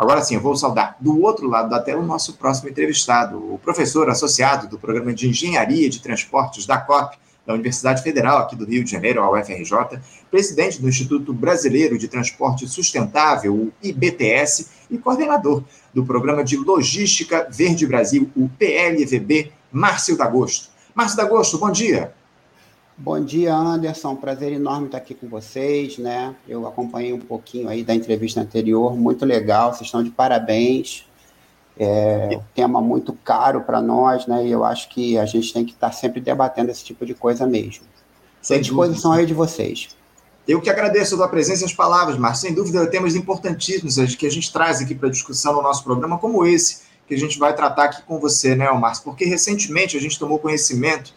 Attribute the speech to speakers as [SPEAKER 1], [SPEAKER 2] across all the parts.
[SPEAKER 1] Agora sim, eu vou saudar do outro lado da tela o nosso próximo entrevistado, o professor associado do Programa de Engenharia de Transportes da COP, da Universidade Federal aqui do Rio de Janeiro, a UFRJ, presidente do Instituto Brasileiro de Transporte Sustentável, o IBTS, e coordenador do Programa de Logística Verde Brasil, o PLVB, Márcio D'Agosto. Márcio D'Agosto, bom dia.
[SPEAKER 2] Bom dia, Anderson. Prazer enorme estar aqui com vocês, né? Eu acompanhei um pouquinho aí da entrevista anterior, muito legal. Vocês estão de parabéns. É um tema muito caro para nós, né? E eu acho que a gente tem que estar sempre debatendo esse tipo de coisa mesmo. Sem à disposição aí de vocês.
[SPEAKER 1] Eu que agradeço a tua presença e as palavras, Márcio. Sem dúvida, temas importantíssimos que a gente traz aqui para discussão no nosso programa, como esse que a gente vai tratar aqui com você, né, Márcio? Porque recentemente a gente tomou conhecimento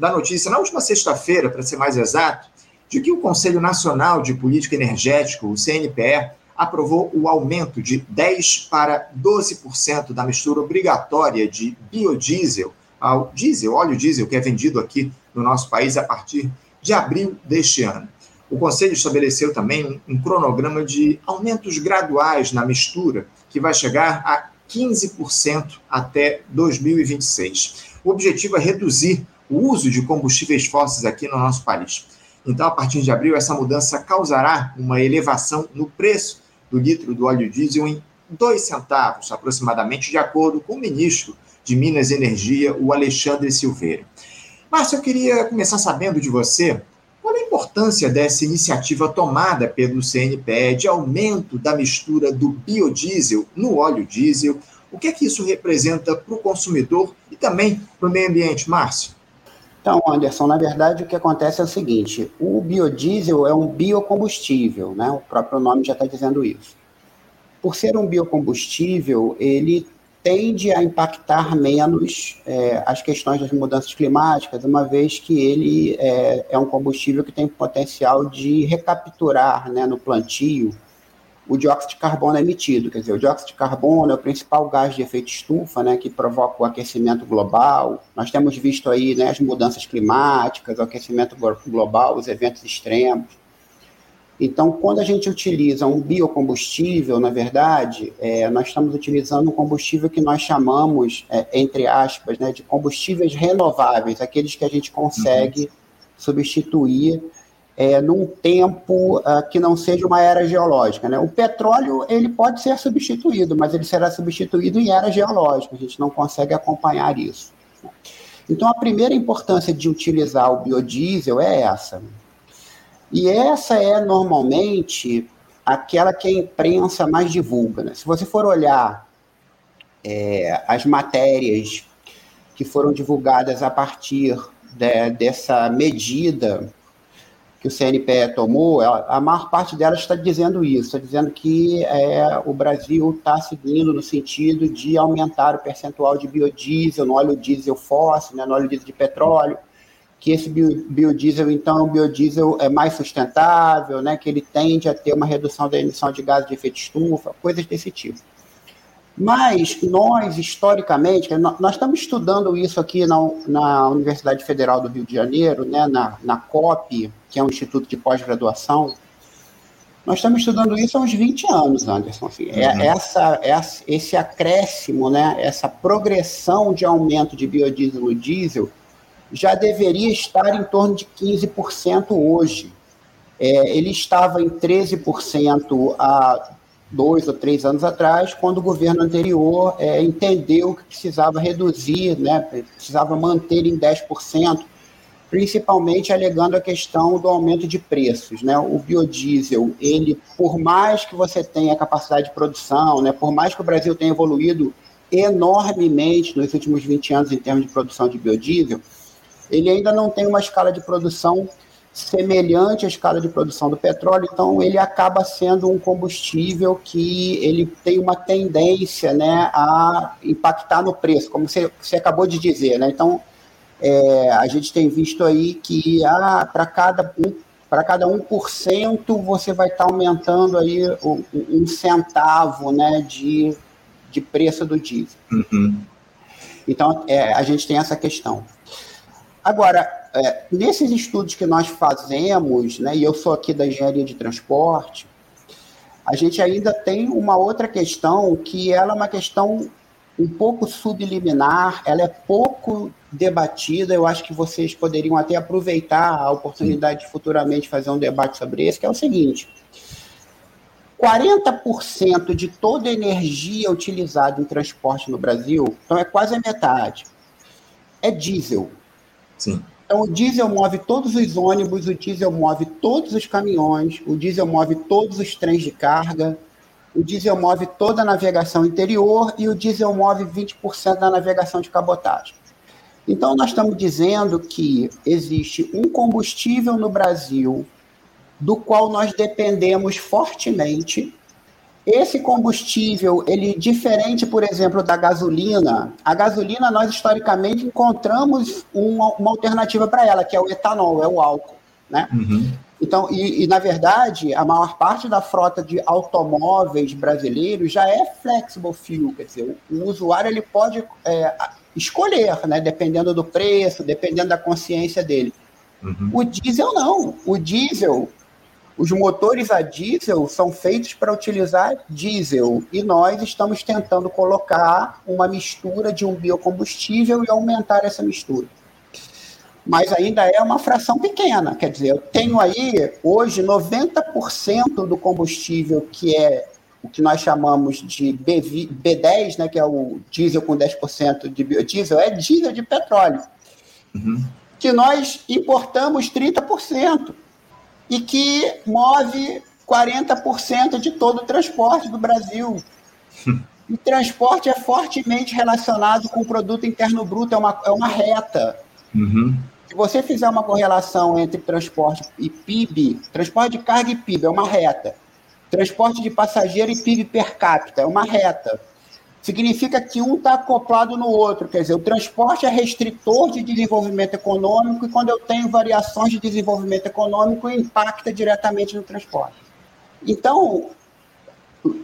[SPEAKER 1] da notícia, na última sexta-feira, para ser mais exato, de que o Conselho Nacional de Política Energética, o CNPE, aprovou o aumento de 10% para 12% da mistura obrigatória de biodiesel ao diesel, óleo diesel, que é vendido aqui no nosso país a partir de abril deste ano. O Conselho estabeleceu também um cronograma de aumentos graduais na mistura, que vai chegar a 15% até 2026. O objetivo é reduzir o uso de combustíveis fósseis aqui no nosso país. Então, a partir de abril, essa mudança causará uma elevação no preço do litro do óleo diesel em dois centavos, aproximadamente, de acordo com o ministro de Minas e Energia, o Alexandre Silveira. Márcio, eu queria começar sabendo de você qual a importância dessa iniciativa tomada pelo CNPE de aumento da mistura do biodiesel no óleo diesel. O que é que isso representa para o consumidor e também para o meio ambiente, Márcio?
[SPEAKER 2] Então, Anderson, na verdade o que acontece é o seguinte: o biodiesel é um biocombustível, né? O próprio nome já está dizendo isso. Por ser um biocombustível, ele tende a impactar menos é, as questões das mudanças climáticas, uma vez que ele é, é um combustível que tem potencial de recapturar né, no plantio o dióxido de carbono é emitido. Quer dizer, o dióxido de carbono é o principal gás de efeito estufa, né, que provoca o aquecimento global. Nós temos visto aí né, as mudanças climáticas, o aquecimento global, os eventos extremos. Então, quando a gente utiliza um biocombustível, na verdade, é, nós estamos utilizando um combustível que nós chamamos, é, entre aspas, né, de combustíveis renováveis, aqueles que a gente consegue uhum. substituir é, num tempo uh, que não seja uma era geológica. Né? O petróleo ele pode ser substituído, mas ele será substituído em era geológica. A gente não consegue acompanhar isso. Então, a primeira importância de utilizar o biodiesel é essa. E essa é normalmente aquela que a imprensa mais divulga. Né? Se você for olhar é, as matérias que foram divulgadas a partir de, dessa medida que o CNPE tomou, a maior parte delas está dizendo isso, está dizendo que é, o Brasil está seguindo no sentido de aumentar o percentual de biodiesel no óleo diesel fóssil, né, no óleo diesel de petróleo, que esse biodiesel, então, é biodiesel é mais sustentável, né, que ele tende a ter uma redução da emissão de gases de efeito estufa, coisas desse tipo. Mas nós, historicamente, nós estamos estudando isso aqui na, na Universidade Federal do Rio de Janeiro, né, na, na COP, que é um instituto de pós-graduação. Nós estamos estudando isso há uns 20 anos, Anderson. Assim, é uhum. é, essa, essa, esse acréscimo, né, essa progressão de aumento de biodiesel no diesel já deveria estar em torno de 15% hoje. É, ele estava em 13% há dois ou três anos atrás, quando o governo anterior é, entendeu que precisava reduzir, né, precisava manter em 10%, principalmente alegando a questão do aumento de preços. Né? O biodiesel, ele, por mais que você tenha capacidade de produção, né, por mais que o Brasil tenha evoluído enormemente nos últimos 20 anos em termos de produção de biodiesel, ele ainda não tem uma escala de produção semelhante à escala de produção do petróleo, então ele acaba sendo um combustível que ele tem uma tendência né, a impactar no preço, como você, você acabou de dizer. Né? Então, é, a gente tem visto aí que ah, para cada um para cada 1% você vai estar tá aumentando aí um, um, centavo né, de, de preço do diesel. Uhum. Então, é, a gente tem essa questão. Agora, é, nesses estudos que nós fazemos, né, e eu sou aqui da engenharia de transporte, a gente ainda tem uma outra questão que ela é uma questão um pouco subliminar, ela é pouco debatida. Eu acho que vocês poderiam até aproveitar a oportunidade de futuramente fazer um debate sobre isso, que é o seguinte: 40% de toda a energia utilizada em transporte no Brasil, então é quase a metade, é diesel.
[SPEAKER 1] Sim.
[SPEAKER 2] Então, o diesel move todos os ônibus, o diesel move todos os caminhões, o diesel move todos os trens de carga, o diesel move toda a navegação interior e o diesel move 20% da navegação de cabotagem. Então, nós estamos dizendo que existe um combustível no Brasil do qual nós dependemos fortemente. Esse combustível, ele diferente, por exemplo, da gasolina. A gasolina, nós historicamente encontramos uma, uma alternativa para ela, que é o etanol, é o álcool, né? Uhum. Então, e, e, na verdade, a maior parte da frota de automóveis brasileiros já é flexible fuel, quer dizer, o, o usuário ele pode é, escolher, né, dependendo do preço, dependendo da consciência dele. Uhum. O diesel não. O diesel, os motores a diesel são feitos para utilizar diesel e nós estamos tentando colocar uma mistura de um biocombustível e aumentar essa mistura. Mas ainda é uma fração pequena, quer dizer, eu tenho aí hoje 90% do combustível que é o que nós chamamos de B10, né, que é o diesel com 10% de biodiesel, é diesel de petróleo. Uhum. Que nós importamos 30% e que move 40% de todo o transporte do Brasil. E transporte é fortemente relacionado com o produto interno bruto, é uma, é uma reta. Uhum. Se você fizer uma correlação entre transporte e PIB, transporte de carga e PIB é uma reta. Transporte de passageiro e PIB per capita é uma reta significa que um está acoplado no outro. Quer dizer, o transporte é restritor de desenvolvimento econômico e quando eu tenho variações de desenvolvimento econômico, impacta diretamente no transporte. Então,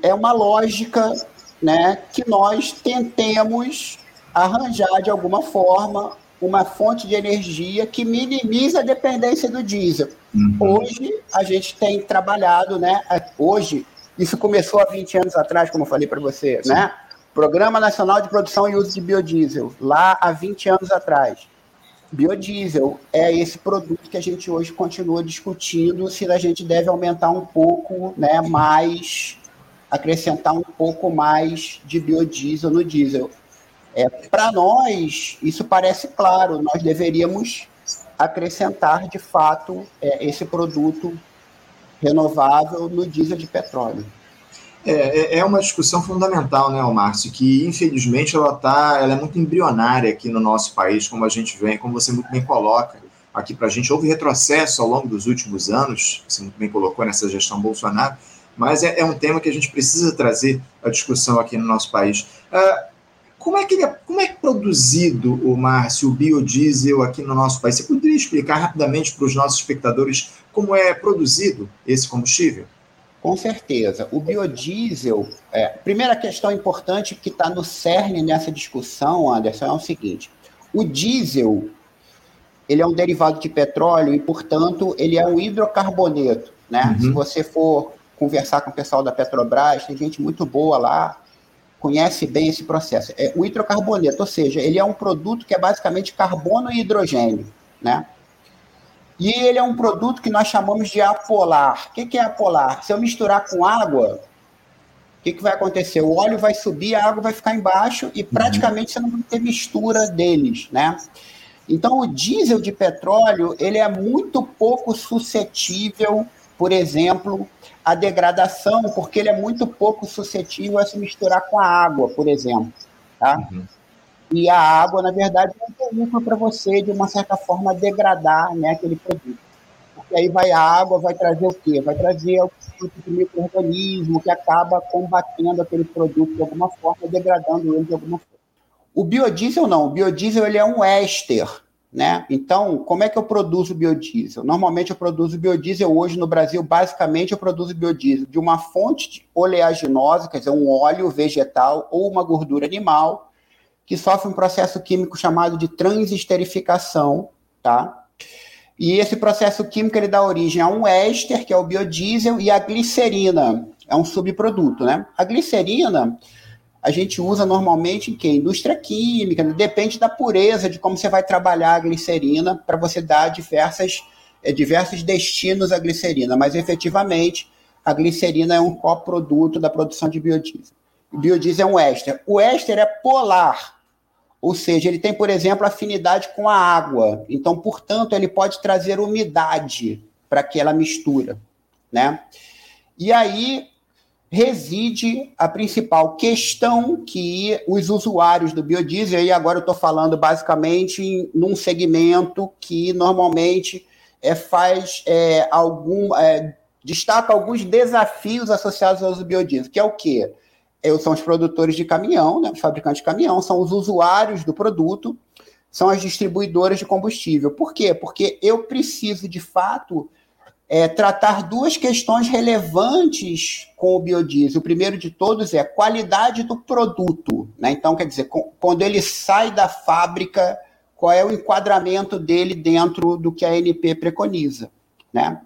[SPEAKER 2] é uma lógica né, que nós tentemos arranjar de alguma forma uma fonte de energia que minimiza a dependência do diesel. Uhum. Hoje, a gente tem trabalhado, né? Hoje, isso começou há 20 anos atrás, como eu falei para você, Sim. né? Programa Nacional de Produção e Uso de Biodiesel, lá há 20 anos atrás. Biodiesel é esse produto que a gente hoje continua discutindo se a gente deve aumentar um pouco né, mais, acrescentar um pouco mais de biodiesel no diesel. É, Para nós, isso parece claro, nós deveríamos acrescentar de fato é, esse produto renovável no diesel de petróleo.
[SPEAKER 1] É, é, é uma discussão fundamental, né, Márcio, que infelizmente ela tá, ela é muito embrionária aqui no nosso país, como a gente vem, como você muito bem coloca aqui para a gente. Houve retrocesso ao longo dos últimos anos, você muito bem colocou nessa gestão Bolsonaro, mas é, é um tema que a gente precisa trazer a discussão aqui no nosso país. Uh, como é que é, como é produzido, o Márcio, o biodiesel aqui no nosso país? Você poderia explicar rapidamente para os nossos espectadores como é produzido esse combustível?
[SPEAKER 2] Com certeza. O biodiesel, é, primeira questão importante que está no cerne nessa discussão, Anderson, é o seguinte: o diesel ele é um derivado de petróleo e, portanto, ele é um hidrocarboneto. Né? Uhum. Se você for conversar com o pessoal da Petrobras, tem gente muito boa lá, conhece bem esse processo. É o hidrocarboneto, ou seja, ele é um produto que é basicamente carbono e hidrogênio. Né? E ele é um produto que nós chamamos de apolar. O que é apolar? Se eu misturar com água, o que, que vai acontecer? O óleo vai subir, a água vai ficar embaixo e praticamente você não vai ter mistura deles, né? Então, o diesel de petróleo, ele é muito pouco suscetível, por exemplo, à degradação, porque ele é muito pouco suscetível a se misturar com a água, por exemplo, tá? Uhum. E a água, na verdade, é um veículo para você, de uma certa forma, degradar né, aquele produto. Porque aí vai a água, vai trazer o quê? Vai trazer o tipo de microorganismo que acaba combatendo aquele produto de alguma forma, degradando ele de alguma forma. O biodiesel não, o biodiesel ele é um éster, né? Então, como é que eu produzo biodiesel? Normalmente eu produzo biodiesel hoje no Brasil, basicamente eu produzo biodiesel de uma fonte oleaginosa, quer dizer, um óleo vegetal ou uma gordura animal, que sofre um processo químico chamado de transesterificação, tá? E esse processo químico ele dá origem a um éster, que é o biodiesel, e a glicerina. é um subproduto, né? A glicerina a gente usa normalmente em que? Indústria química, né? depende da pureza de como você vai trabalhar a glicerina para você dar diversas, é, diversos destinos à glicerina, mas efetivamente a glicerina é um coproduto da produção de biodiesel. Biodiesel é um éster. O éster é polar, ou seja, ele tem, por exemplo, afinidade com a água. Então, portanto, ele pode trazer umidade para aquela mistura, né? E aí reside a principal questão que os usuários do biodiesel, e agora eu estou falando basicamente em, num segmento que normalmente é, faz é, algum. É, destaca alguns desafios associados ao biodiesel, que é o quê? É, são os produtores de caminhão, né, os fabricantes de caminhão, são os usuários do produto, são as distribuidoras de combustível. Por quê? Porque eu preciso, de fato, é, tratar duas questões relevantes com o biodiesel. O primeiro de todos é a qualidade do produto. Né? Então, quer dizer, com, quando ele sai da fábrica, qual é o enquadramento dele dentro do que a ANP preconiza. Né?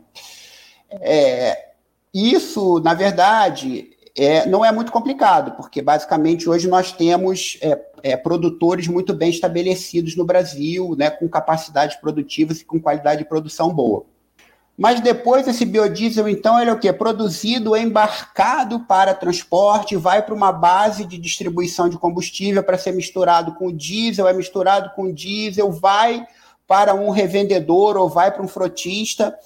[SPEAKER 2] É, isso, na verdade, é, não é muito complicado, porque basicamente hoje nós temos é, é, produtores muito bem estabelecidos no Brasil, né, com capacidades produtivas e com qualidade de produção boa. Mas depois esse biodiesel, então, ele é o quê? Produzido, embarcado para transporte, vai para uma base de distribuição de combustível para ser misturado com diesel, é misturado com diesel, vai para um revendedor ou vai para um frotista.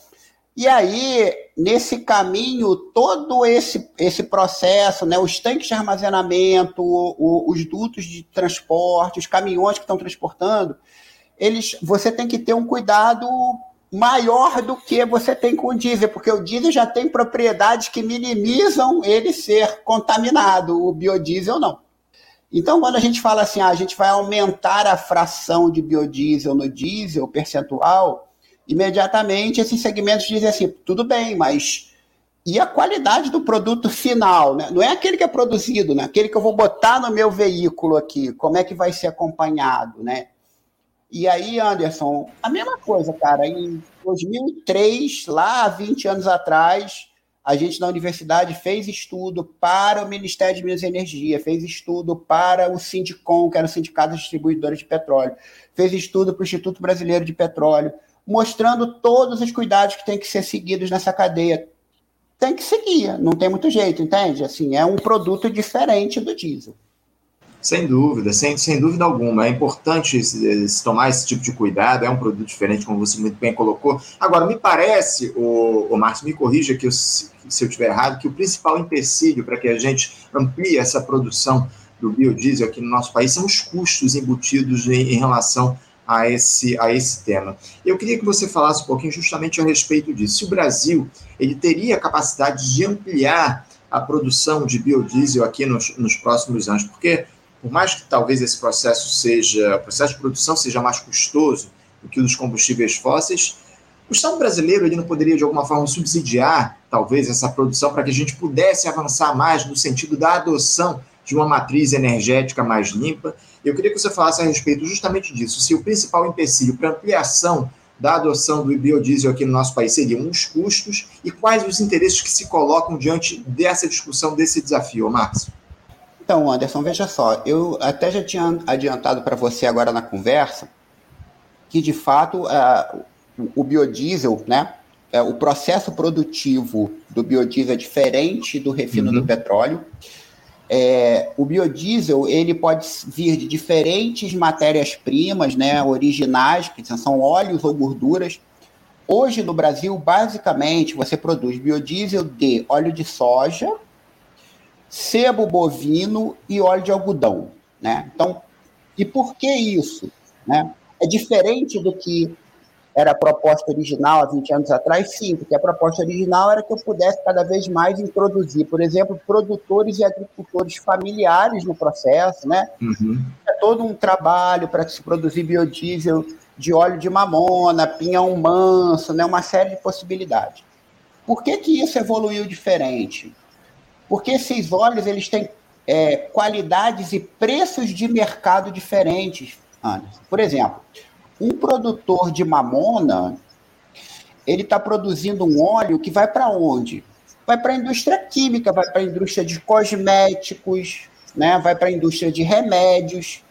[SPEAKER 2] E aí, nesse caminho, todo esse, esse processo, né, os tanques de armazenamento, o, os dutos de transporte, os caminhões que estão transportando, eles, você tem que ter um cuidado maior do que você tem com o diesel, porque o diesel já tem propriedades que minimizam ele ser contaminado, o biodiesel não. Então, quando a gente fala assim, ah, a gente vai aumentar a fração de biodiesel no diesel percentual, imediatamente esses segmentos dizem assim, tudo bem, mas e a qualidade do produto final, né? Não é aquele que é produzido, né? Aquele que eu vou botar no meu veículo aqui, como é que vai ser acompanhado, né? E aí, Anderson, a mesma coisa, cara. Em 2003, lá 20 anos atrás, a gente na universidade fez estudo para o Ministério de Minas e Energia, fez estudo para o Sindicom, que era o Sindicato Distribuidores de Petróleo, fez estudo para o Instituto Brasileiro de Petróleo, mostrando todos os cuidados que têm que ser seguidos nessa cadeia. Tem que seguir, não tem muito jeito, entende? Assim, é um produto diferente do diesel.
[SPEAKER 1] Sem dúvida, sem, sem dúvida alguma. É importante tomar esse tipo de cuidado, é um produto diferente, como você muito bem colocou. Agora, me parece, o, o Márcio, me corrija que eu, se eu estiver errado, que o principal empecilho para que a gente amplie essa produção do biodiesel aqui no nosso país são os custos embutidos em, em relação a esse, a esse tema. Eu queria que você falasse um pouquinho justamente a respeito disso. Se o Brasil ele teria capacidade de ampliar a produção de biodiesel aqui nos, nos próximos anos, porque por mais que talvez esse processo seja, o processo de produção seja mais custoso do que o dos combustíveis fósseis, o Estado brasileiro ele não poderia de alguma forma subsidiar talvez essa produção para que a gente pudesse avançar mais no sentido da adoção de uma matriz energética mais limpa. Eu queria que você falasse a respeito justamente disso, se o principal empecilho para ampliação da adoção do biodiesel aqui no nosso país seriam os custos e quais os interesses que se colocam diante dessa discussão, desse desafio, Márcio.
[SPEAKER 2] Então, Anderson, veja só, eu até já tinha adiantado para você agora na conversa que, de fato, uh, o biodiesel, né, uh, o processo produtivo do biodiesel é diferente do refino uhum. do petróleo. É, o biodiesel ele pode vir de diferentes matérias-primas, né, originais, que são óleos ou gorduras. Hoje no Brasil, basicamente, você produz biodiesel de óleo de soja, sebo bovino e óleo de algodão. Né? Então, e por que isso? Né? É diferente do que era a proposta original há 20 anos atrás? Sim, porque a proposta original era que eu pudesse cada vez mais introduzir, por exemplo, produtores e agricultores familiares no processo, né? Uhum. É todo um trabalho para se produzir biodiesel de óleo de mamona, pinhão manso, né? uma série de possibilidades. Por que, que isso evoluiu diferente? Porque esses óleos eles têm é, qualidades e preços de mercado diferentes. Anderson. Por exemplo, um produtor de mamona ele está produzindo um óleo que vai para onde? vai para a indústria química, vai para a indústria de cosméticos, né? vai para a indústria de remédios.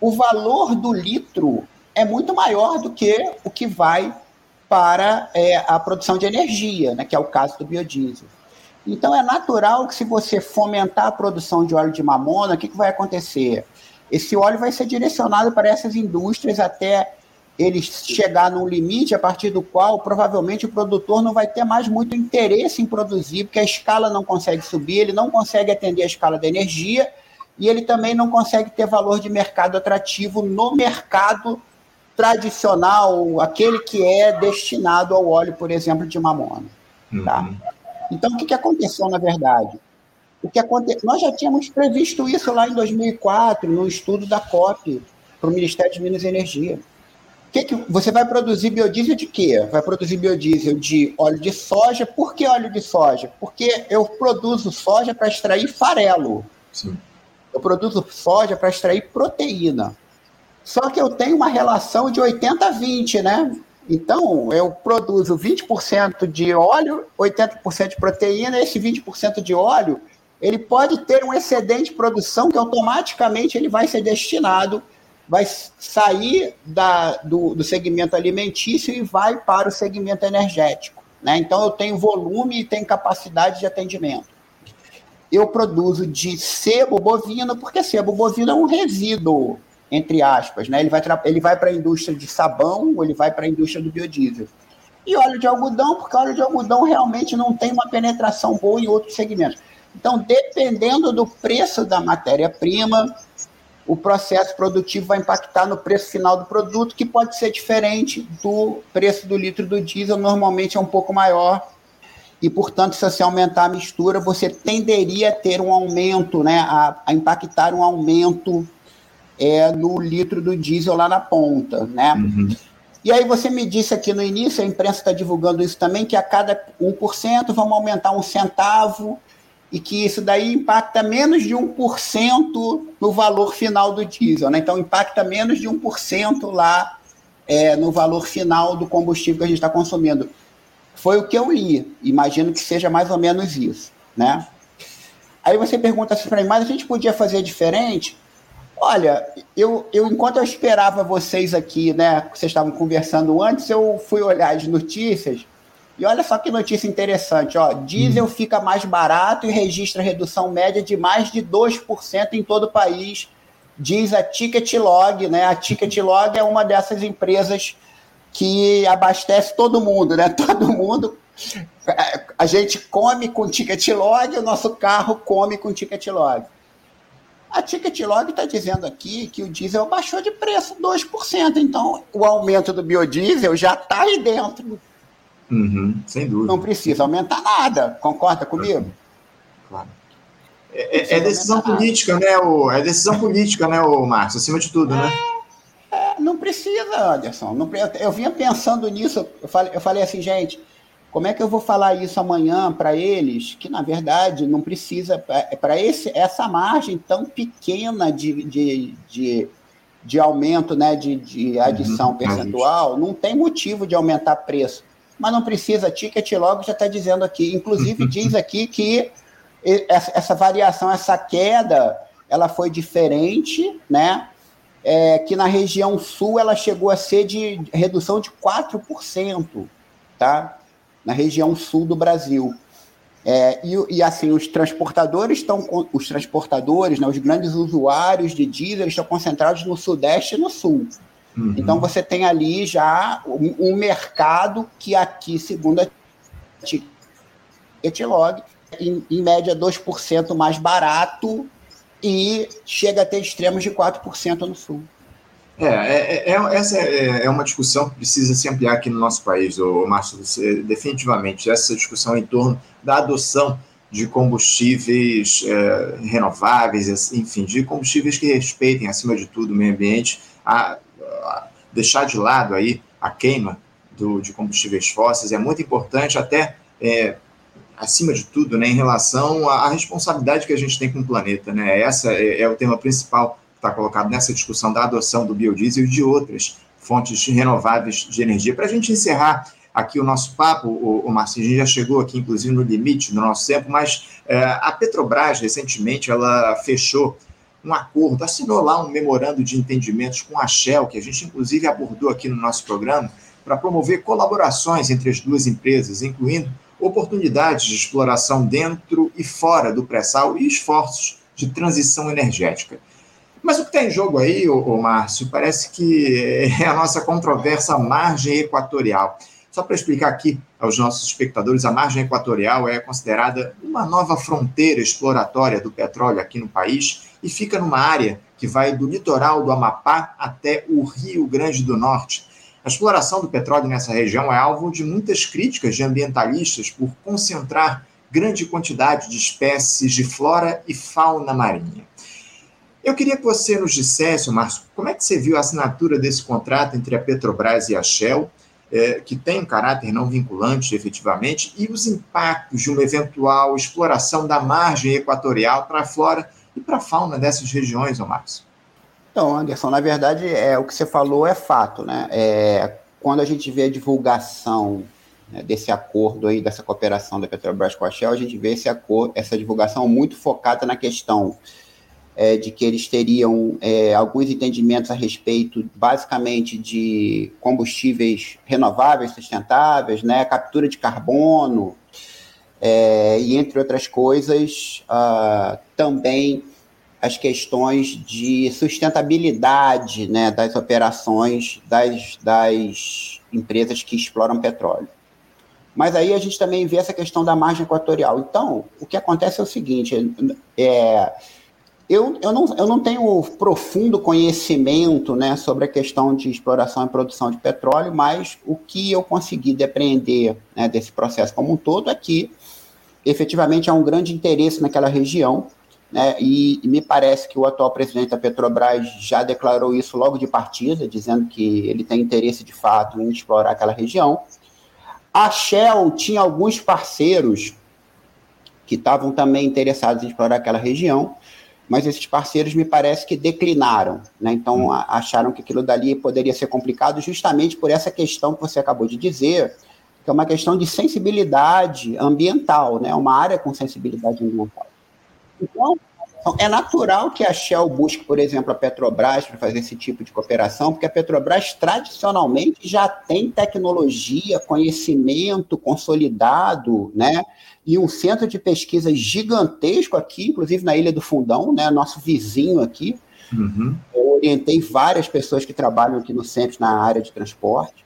[SPEAKER 2] O valor do litro é muito maior do que o que vai para é, a produção de energia, né? que é o caso do biodiesel. Então, é natural que, se você fomentar a produção de óleo de mamona, o que, que vai acontecer? Esse óleo vai ser direcionado para essas indústrias até ele chegar num limite a partir do qual provavelmente o produtor não vai ter mais muito interesse em produzir, porque a escala não consegue subir, ele não consegue atender a escala da energia e ele também não consegue ter valor de mercado atrativo no mercado tradicional, aquele que é destinado ao óleo, por exemplo, de mamona. Tá? Uhum. Então, o que, que aconteceu na verdade? O que aconte... Nós já tínhamos previsto isso lá em 2004, no estudo da COP, para o Ministério de Minas e Energia. Que que você vai produzir biodiesel de quê? Vai produzir biodiesel de óleo de soja. Por que óleo de soja? Porque eu produzo soja para extrair farelo. Sim. Eu produzo soja para extrair proteína. Só que eu tenho uma relação de 80 a 20, né? Então, eu produzo 20% de óleo, 80% de proteína, esse 20% de óleo, ele pode ter um excedente de produção que automaticamente ele vai ser destinado vai sair da, do, do segmento alimentício e vai para o segmento energético. Né? Então, eu tenho volume e tenho capacidade de atendimento. Eu produzo de sebo bovino, porque sebo bovino é um resíduo, entre aspas. Né? Ele vai, ele vai para a indústria de sabão ou ele vai para a indústria do biodiesel. E óleo de algodão, porque óleo de algodão realmente não tem uma penetração boa em outros segmentos. Então, dependendo do preço da matéria-prima, o processo produtivo vai impactar no preço final do produto, que pode ser diferente do preço do litro do diesel, normalmente é um pouco maior. E, portanto, se você aumentar a mistura, você tenderia a ter um aumento, né, a, a impactar um aumento é, no litro do diesel lá na ponta. Né? Uhum. E aí você me disse aqui no início, a imprensa está divulgando isso também, que a cada 1% vamos aumentar um centavo e que isso daí impacta menos de 1% no valor final do diesel. Né? Então, impacta menos de 1% lá é, no valor final do combustível que a gente está consumindo. Foi o que eu li. Imagino que seja mais ou menos isso. Né? Aí você pergunta assim para mim, mas a gente podia fazer diferente? Olha, eu, eu enquanto eu esperava vocês aqui, né, vocês estavam conversando antes, eu fui olhar as notícias e olha só que notícia interessante, ó. Diesel hum. fica mais barato e registra redução média de mais de 2% em todo o país, diz a Ticketlog, né? A Ticketlog é uma dessas empresas que abastece todo mundo, né? Todo mundo a gente come com Ticketlog, o nosso carro come com Ticketlog. A Ticketlog está dizendo aqui que o diesel baixou de preço 2%, então o aumento do biodiesel já está aí dentro
[SPEAKER 1] Uhum, sem dúvida.
[SPEAKER 2] Não precisa aumentar nada. Concorda comigo?
[SPEAKER 1] Claro. É, é, é decisão política, né? O, é decisão política, né, o Marcos, acima de tudo, né?
[SPEAKER 2] É, é, não precisa, Anderson. Não, eu, vinha pensando nisso. Eu falei, eu falei assim, gente, como é que eu vou falar isso amanhã para eles? Que na verdade não precisa é, para esse essa margem tão pequena de, de, de, de aumento, né, de, de adição uhum, percentual, não tem motivo de aumentar preço mas não precisa. Ticket logo já está dizendo aqui. Inclusive, diz aqui que essa variação, essa queda, ela foi diferente, né? É, que na região sul ela chegou a ser de redução de 4%, tá? Na região sul do Brasil. É, e, e, assim, os transportadores estão, os transportadores, né, os grandes usuários de diesel estão concentrados no sudeste e no sul. Uhum. Então você tem ali já um, um mercado que aqui, segundo a Etilog, em, em média 2% mais barato e chega a ter extremos de 4% no sul.
[SPEAKER 1] É, é, é, é essa é, é, uma discussão que precisa se ampliar aqui no nosso país, o Márcio, definitivamente. Essa discussão em torno da adoção de combustíveis é, renováveis, enfim, de combustíveis que respeitem, acima de tudo, o meio ambiente. A, deixar de lado aí a queima do, de combustíveis fósseis é muito importante, até é, acima de tudo, né, em relação à, à, responsabilidade que a gente tem com o planeta. Né? Essa é, é o tema principal que está colocado nessa discussão da adoção do biodiesel e de outras fontes renováveis de energia. Para a gente encerrar aqui o nosso papo, o, o Marcinho, a gente já chegou aqui, inclusive, no limite do nosso tempo, mas é, a Petrobras, recentemente, ela fechou um acordo, assinou lá um memorando de entendimentos com a Shell, que a gente, inclusive, abordou aqui no nosso programa, para promover colaborações entre as duas empresas, incluindo oportunidades de exploração dentro e fora do pré-sal e esforços de transição energética. Mas o que está em jogo aí, ô, ô, Márcio, parece que é a nossa controversa margem equatorial. Só para explicar aqui aos nossos espectadores, a margem equatorial é considerada uma nova fronteira exploratória do petróleo aqui no país e fica numa área que vai do litoral do Amapá até o Rio Grande do Norte. A exploração do petróleo nessa região é alvo de muitas críticas de ambientalistas por concentrar grande quantidade de espécies de flora e fauna marinha. Eu queria que você nos dissesse, Márcio, como é que você viu a assinatura desse contrato entre a Petrobras e a Shell, é, que tem um caráter não vinculante, efetivamente, e os impactos de uma eventual exploração da margem equatorial para a flora e para a fauna dessas regiões, Márcio?
[SPEAKER 2] Então, Anderson, na verdade, é, o que você falou é fato, né? É, quando a gente vê a divulgação né, desse acordo aí, dessa cooperação da Petrobras com a Shell, a gente vê esse acordo, essa divulgação muito focada na questão é, de que eles teriam é, alguns entendimentos a respeito, basicamente, de combustíveis renováveis, sustentáveis, né, captura de carbono, é, e entre outras coisas, uh, também as questões de sustentabilidade né, das operações das, das empresas que exploram petróleo. Mas aí a gente também vê essa questão da margem equatorial. Então, o que acontece é o seguinte: é, eu, eu, não, eu não tenho profundo conhecimento né, sobre a questão de exploração e produção de petróleo, mas o que eu consegui depreender né, desse processo como um todo é que efetivamente há um grande interesse naquela região, né, e, e, me parece que o atual presidente da Petrobras já declarou isso logo de partida, dizendo que ele tem interesse de fato em explorar aquela região. A Shell tinha alguns parceiros que estavam também interessados em explorar aquela região, mas esses parceiros me parece que declinaram, né? Então hum. acharam que aquilo dali poderia ser complicado justamente por essa questão que você acabou de dizer, que é uma questão de sensibilidade ambiental, né? Uma área com sensibilidade ambiental. Então, é natural que a Shell busque, por exemplo, a Petrobras para fazer esse tipo de cooperação, porque a Petrobras tradicionalmente já tem tecnologia, conhecimento consolidado, né? E um centro de pesquisa gigantesco aqui, inclusive na Ilha do Fundão, né? Nosso vizinho aqui. Uhum. Eu orientei várias pessoas que trabalham aqui no centro na área de transporte.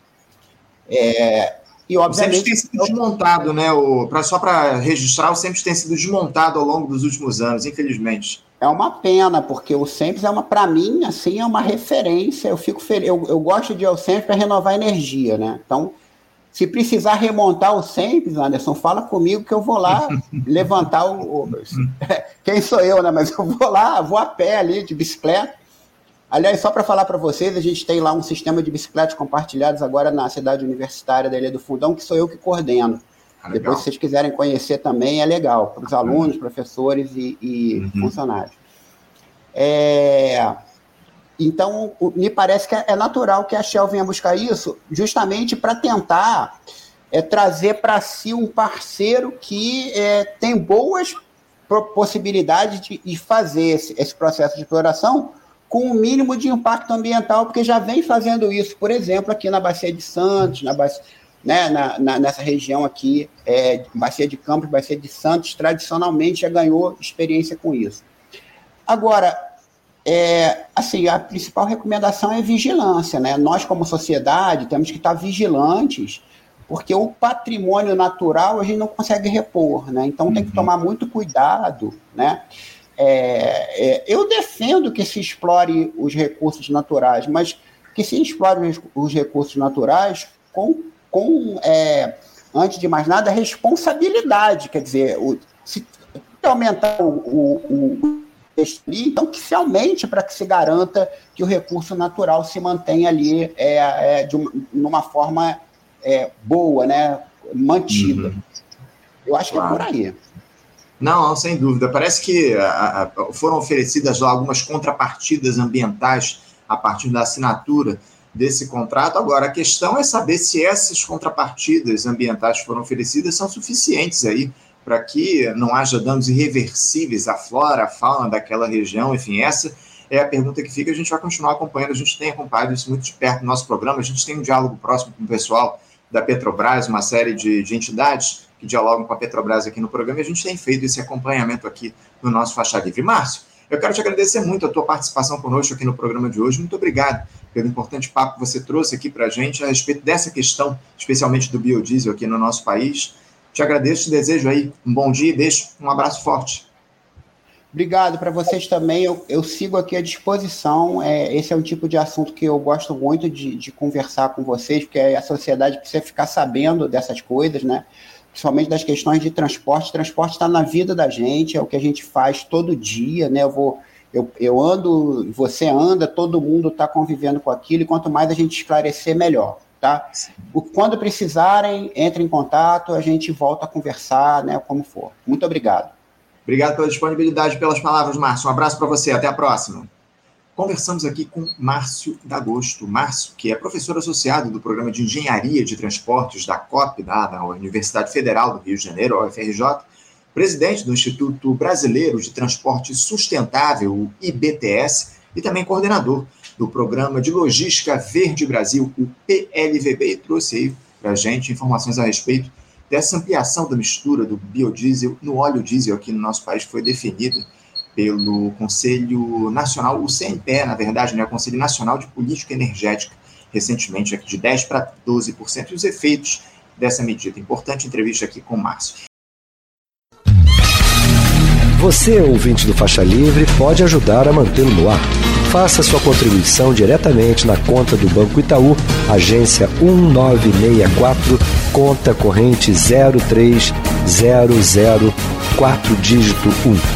[SPEAKER 2] É,
[SPEAKER 1] e, obviamente, o tem sido desmontado, né? O, pra, só para registrar, o sempre tem sido desmontado ao longo dos últimos anos, infelizmente.
[SPEAKER 2] É uma pena, porque o Sempre é uma, para mim, assim, é uma referência. Eu fico feliz. Eu, eu gosto de o Sempre para renovar energia, né? Então, se precisar remontar o Sempre, Anderson, fala comigo que eu vou lá levantar o, o. Quem sou eu, né? Mas eu vou lá, vou a pé ali de bicicleta Aliás, só para falar para vocês, a gente tem lá um sistema de bicicletas compartilhados agora na cidade universitária da Ilha do Fundão, que sou eu que coordeno. Ah, Depois, se vocês quiserem conhecer também, é legal, para os alunos, professores e, e uhum. funcionários. É... Então, me parece que é natural que a Shell venha buscar isso, justamente para tentar é, trazer para si um parceiro que é, tem boas possibilidades de, de fazer esse, esse processo de exploração com o mínimo de impacto ambiental, porque já vem fazendo isso, por exemplo, aqui na Bacia de Santos, na Bacia, né, na, na, nessa região aqui, é, Bacia de Campos, Bacia de Santos, tradicionalmente já ganhou experiência com isso. Agora, é, assim, a principal recomendação é vigilância, né? Nós, como sociedade, temos que estar vigilantes, porque o patrimônio natural a gente não consegue repor, né? Então tem que uhum. tomar muito cuidado, né? É, é, eu defendo que se explore os recursos naturais, mas que se explore os, os recursos naturais com, com é, antes de mais nada, responsabilidade. Quer dizer, o, se aumentar o, o, o então que se aumente para que se garanta que o recurso natural se mantenha ali é, é, de uma, numa forma é, boa, né, mantida. Uhum. Eu acho claro. que é por aí.
[SPEAKER 1] Não, sem dúvida. Parece que foram oferecidas lá algumas contrapartidas ambientais a partir da assinatura desse contrato. Agora, a questão é saber se essas contrapartidas ambientais que foram oferecidas são suficientes aí para que não haja danos irreversíveis à flora, à fauna daquela região. Enfim, essa é a pergunta que fica. A gente vai continuar acompanhando, a gente tem acompanhado isso muito de perto no nosso programa, a gente tem um diálogo próximo com o pessoal da Petrobras, uma série de, de entidades que dialogam com a Petrobras aqui no programa, e a gente tem feito esse acompanhamento aqui no nosso Faixa Livre. Márcio, eu quero te agradecer muito a tua participação conosco aqui no programa de hoje. Muito obrigado pelo importante papo que você trouxe aqui para a gente a respeito dessa questão, especialmente do biodiesel aqui no nosso país. Te agradeço, te desejo aí um bom dia e deixo um abraço forte.
[SPEAKER 2] Obrigado para vocês também. Eu, eu, sigo aqui à disposição. É, esse é um tipo de assunto que eu gosto muito de, de conversar com vocês, porque a sociedade precisa ficar sabendo dessas coisas, né? Principalmente das questões de transporte. Transporte está na vida da gente, é o que a gente faz todo dia, né? Eu vou, eu, eu ando, você anda, todo mundo está convivendo com aquilo, e quanto mais a gente esclarecer, melhor. Tá? O, quando precisarem, entre em contato, a gente volta a conversar, né? Como for. Muito obrigado.
[SPEAKER 1] Obrigado pela disponibilidade, pelas palavras, Márcio. Um abraço para você, até a próxima. Conversamos aqui com Márcio D'Agosto. Márcio, que é professor associado do programa de Engenharia de Transportes da COP, da, da Universidade Federal do Rio de Janeiro, UFRJ, presidente do Instituto Brasileiro de Transporte Sustentável, o IBTS, e também coordenador do Programa de Logística Verde Brasil, o PLVB, e trouxe aí para a gente informações a respeito dessa ampliação da mistura do biodiesel no óleo diesel aqui no nosso país, foi definida pelo Conselho Nacional, o CNPE, na verdade, né, o Conselho Nacional de Política Energética, recentemente, aqui de 10% para 12%, e os efeitos dessa medida. Importante entrevista aqui com o Márcio.
[SPEAKER 3] Você, ouvinte do Faixa Livre, pode ajudar a mantê-lo no ar. Faça sua contribuição diretamente na conta do Banco Itaú, agência 1964, conta corrente 03004 dígito 1.